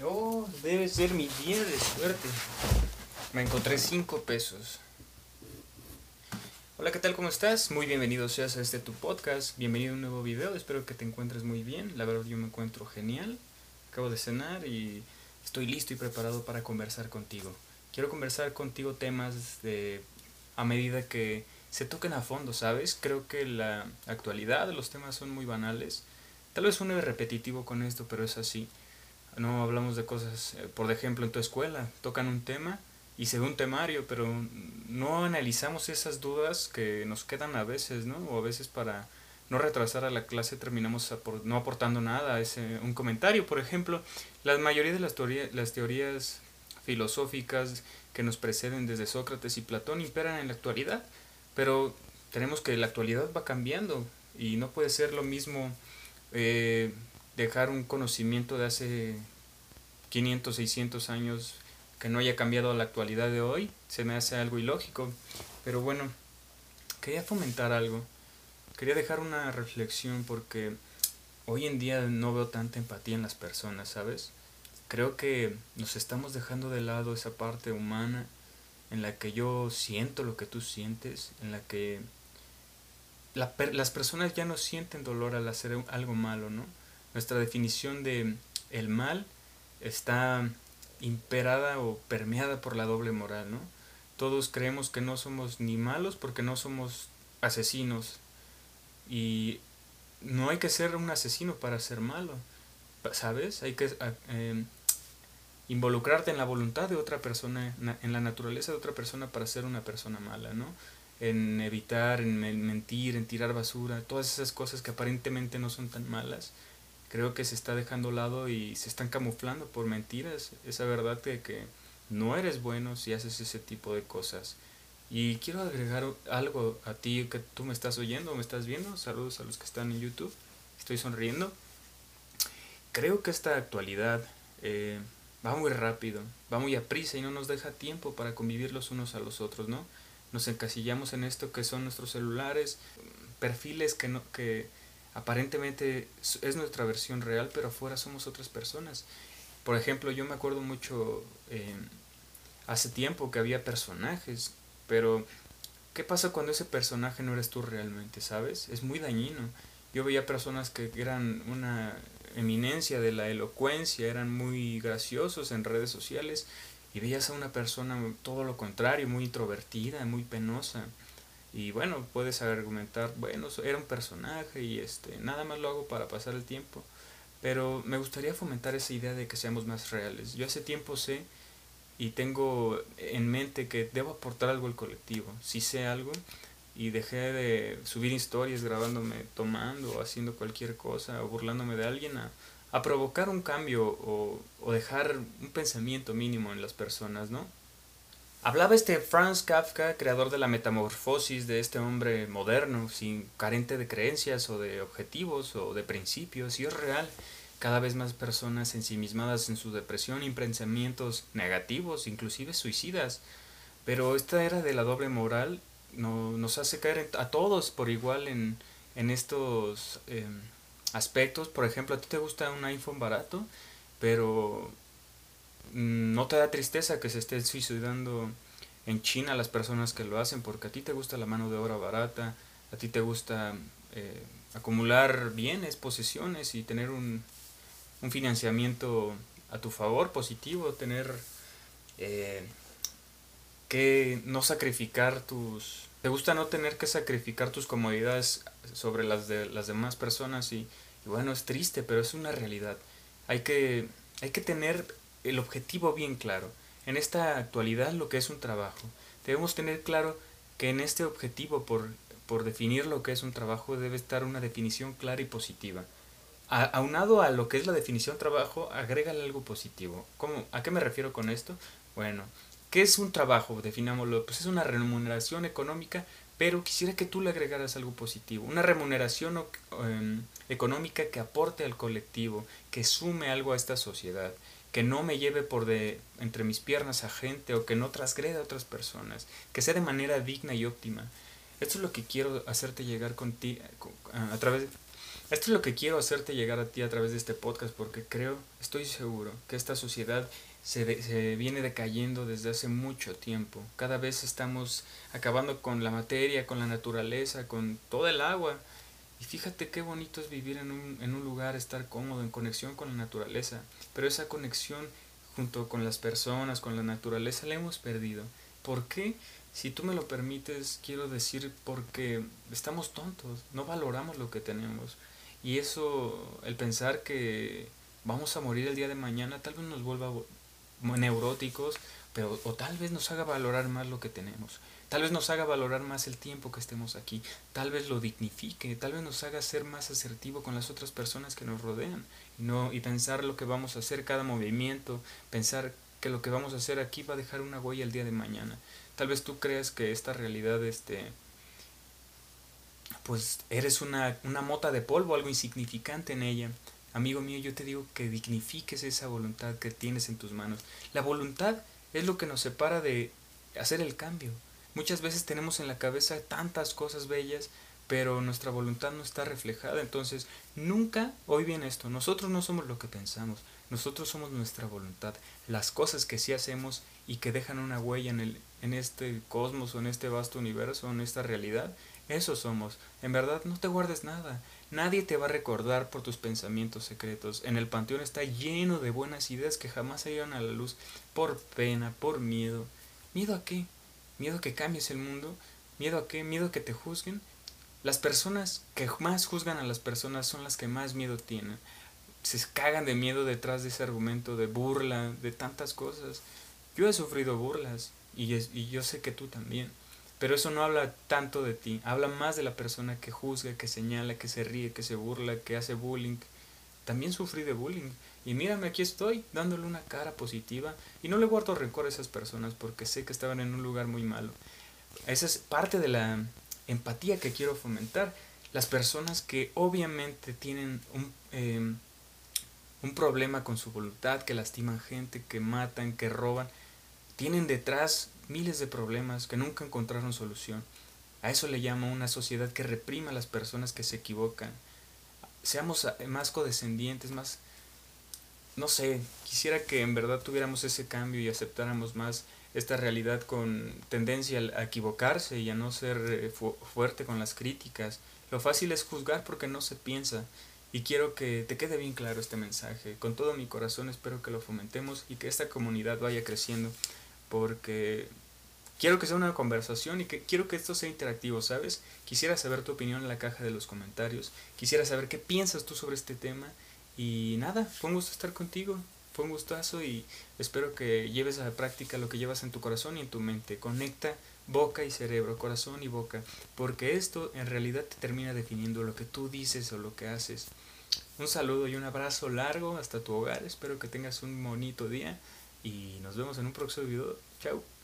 Oh, debe ser mi día de suerte. Me encontré 5 pesos. Hola, ¿qué tal? ¿Cómo estás? Muy bienvenido seas a este tu podcast. Bienvenido a un nuevo video. Espero que te encuentres muy bien. La verdad yo me encuentro genial. Acabo de cenar y estoy listo y preparado para conversar contigo. Quiero conversar contigo temas de a medida que se toquen a fondo, ¿sabes? Creo que la actualidad, los temas son muy banales. Tal vez suene repetitivo con esto, pero es así no hablamos de cosas, eh, por ejemplo, en tu escuela, tocan un tema y se ve un temario, pero no analizamos esas dudas que nos quedan a veces, ¿no? O a veces para no retrasar a la clase terminamos no aportando nada, ese, un comentario, por ejemplo, la mayoría de las, las teorías filosóficas que nos preceden desde Sócrates y Platón imperan en la actualidad, pero tenemos que la actualidad va cambiando y no puede ser lo mismo eh, dejar un conocimiento de hace 500, 600 años que no haya cambiado a la actualidad de hoy, se me hace algo ilógico. Pero bueno, quería fomentar algo. Quería dejar una reflexión porque hoy en día no veo tanta empatía en las personas, ¿sabes? Creo que nos estamos dejando de lado esa parte humana en la que yo siento lo que tú sientes, en la que las personas ya no sienten dolor al hacer algo malo, ¿no? Nuestra definición de el mal está imperada o permeada por la doble moral, ¿no? Todos creemos que no somos ni malos porque no somos asesinos y no hay que ser un asesino para ser malo, ¿sabes? Hay que eh, involucrarte en la voluntad de otra persona, en la naturaleza de otra persona para ser una persona mala, ¿no? En evitar, en mentir, en tirar basura, todas esas cosas que aparentemente no son tan malas creo que se está dejando a lado y se están camuflando por mentiras esa verdad de que no eres bueno si haces ese tipo de cosas. Y quiero agregar algo a ti que tú me estás oyendo, me estás viendo. Saludos a los que están en YouTube. Estoy sonriendo. Creo que esta actualidad eh, va muy rápido, va muy a prisa y no nos deja tiempo para convivir los unos a los otros, ¿no? Nos encasillamos en esto que son nuestros celulares, perfiles que, no, que aparentemente es nuestra versión real, pero afuera somos otras personas. Por ejemplo, yo me acuerdo mucho eh, hace tiempo que había personajes, pero ¿qué pasa cuando ese personaje no eres tú realmente, sabes? Es muy dañino. Yo veía personas que eran una eminencia de la elocuencia, eran muy graciosos en redes sociales, y veías a una persona todo lo contrario, muy introvertida, muy penosa. Y bueno, puedes argumentar, bueno, era un personaje y este, nada más lo hago para pasar el tiempo. Pero me gustaría fomentar esa idea de que seamos más reales. Yo hace tiempo sé y tengo en mente que debo aportar algo al colectivo. Si sé algo y dejé de subir historias grabándome tomando haciendo cualquier cosa o burlándome de alguien a, a provocar un cambio o, o dejar un pensamiento mínimo en las personas, ¿no? Hablaba este Franz Kafka, creador de la metamorfosis de este hombre moderno, sin carente de creencias o de objetivos o de principios, y es real. Cada vez más personas ensimismadas en su depresión y pensamientos negativos, inclusive suicidas. Pero esta era de la doble moral no, nos hace caer a todos por igual en, en estos em, aspectos. Por ejemplo, a ti te gusta un iPhone barato, pero no te da tristeza que se esté suicidando en China las personas que lo hacen, porque a ti te gusta la mano de obra barata, a ti te gusta eh, acumular bienes, posesiones y tener un, un, financiamiento a tu favor, positivo, tener eh, que no sacrificar tus... Te gusta no tener que sacrificar tus comodidades sobre las de las demás personas y, y bueno, es triste, pero es una realidad. Hay que, hay que tener el objetivo bien claro. En esta actualidad lo que es un trabajo. Debemos tener claro que en este objetivo, por, por definir lo que es un trabajo, debe estar una definición clara y positiva. aunado a lo que es la definición trabajo, agrégale algo positivo. ¿Cómo, ¿A qué me refiero con esto? Bueno, ¿qué es un trabajo? Definámoslo. Pues es una remuneración económica, pero quisiera que tú le agregaras algo positivo. Una remuneración em, económica que aporte al colectivo, que sume algo a esta sociedad que no me lleve por de entre mis piernas a gente o que no transgreda a otras personas, que sea de manera digna y óptima. Esto es lo que quiero hacerte llegar contigo a través Esto es lo que quiero hacerte llegar a ti a través de este podcast porque creo, estoy seguro que esta sociedad se, se, viene decayendo desde hace mucho tiempo. Cada vez estamos acabando con la materia, con la naturaleza, con todo el agua. Y fíjate qué bonito es vivir en un, en un lugar, estar cómodo, en conexión con la naturaleza. Pero esa conexión junto con las personas, con la naturaleza, la hemos perdido. ¿Por qué? Si tú me lo permites, quiero decir porque estamos tontos, no valoramos lo que tenemos. Y eso, el pensar que vamos a morir el día de mañana, tal vez nos vuelva neuróticos, o tal vez nos haga valorar más lo que tenemos. Tal vez nos haga valorar más el tiempo que estemos aquí. Tal vez lo dignifique. Tal vez nos haga ser más asertivo con las otras personas que nos rodean. Y, no, y pensar lo que vamos a hacer, cada movimiento. Pensar que lo que vamos a hacer aquí va a dejar una huella el día de mañana. Tal vez tú creas que esta realidad, este, pues eres una, una mota de polvo, algo insignificante en ella. Amigo mío, yo te digo que dignifiques esa voluntad que tienes en tus manos. La voluntad es lo que nos separa de hacer el cambio. Muchas veces tenemos en la cabeza tantas cosas bellas, pero nuestra voluntad no está reflejada. Entonces, nunca, hoy bien esto, nosotros no somos lo que pensamos, nosotros somos nuestra voluntad. Las cosas que sí hacemos y que dejan una huella en, el, en este cosmos o en este vasto universo, en esta realidad, eso somos. En verdad, no te guardes nada. Nadie te va a recordar por tus pensamientos secretos. En el panteón está lleno de buenas ideas que jamás salieron a la luz por pena, por miedo. ¿Miedo a qué? miedo a que cambies el mundo, miedo a qué, miedo a que te juzguen. Las personas que más juzgan a las personas son las que más miedo tienen. Se cagan de miedo detrás de ese argumento de burla, de tantas cosas. Yo he sufrido burlas y, y yo sé que tú también. Pero eso no habla tanto de ti, habla más de la persona que juzga, que señala, que se ríe, que se burla, que hace bullying. También sufrí de bullying y mírame, aquí estoy, dándole una cara positiva. Y no le guardo rencor a esas personas porque sé que estaban en un lugar muy malo. Esa es parte de la empatía que quiero fomentar. Las personas que obviamente tienen un, em, un problema con su voluntad, que lastiman gente, que matan, que roban, tienen detrás miles de problemas que nunca encontraron solución. A eso le llamo una sociedad que reprima a las personas que se equivocan. Seamos más codescendientes, más no sé, quisiera que en verdad tuviéramos ese cambio y aceptáramos más esta realidad con tendencia a equivocarse y a no ser eh, fuerte con las críticas. Lo fácil es juzgar porque no se piensa. Y quiero que te quede bien claro este mensaje. Con todo mi corazón espero que lo fomentemos y que esta comunidad vaya creciendo. Porque quiero que sea una conversación y que quiero que esto sea interactivo, ¿sabes? Quisiera saber tu opinión en la caja de los comentarios. Quisiera saber qué piensas tú sobre este tema y nada, fue un gusto estar contigo, fue un gustazo y espero que lleves a la práctica lo que llevas en tu corazón y en tu mente. Conecta boca y cerebro, corazón y boca, porque esto en realidad te termina definiendo lo que tú dices o lo que haces. Un saludo y un abrazo largo hasta tu hogar, espero que tengas un bonito día y nos vemos en un próximo video. Chao.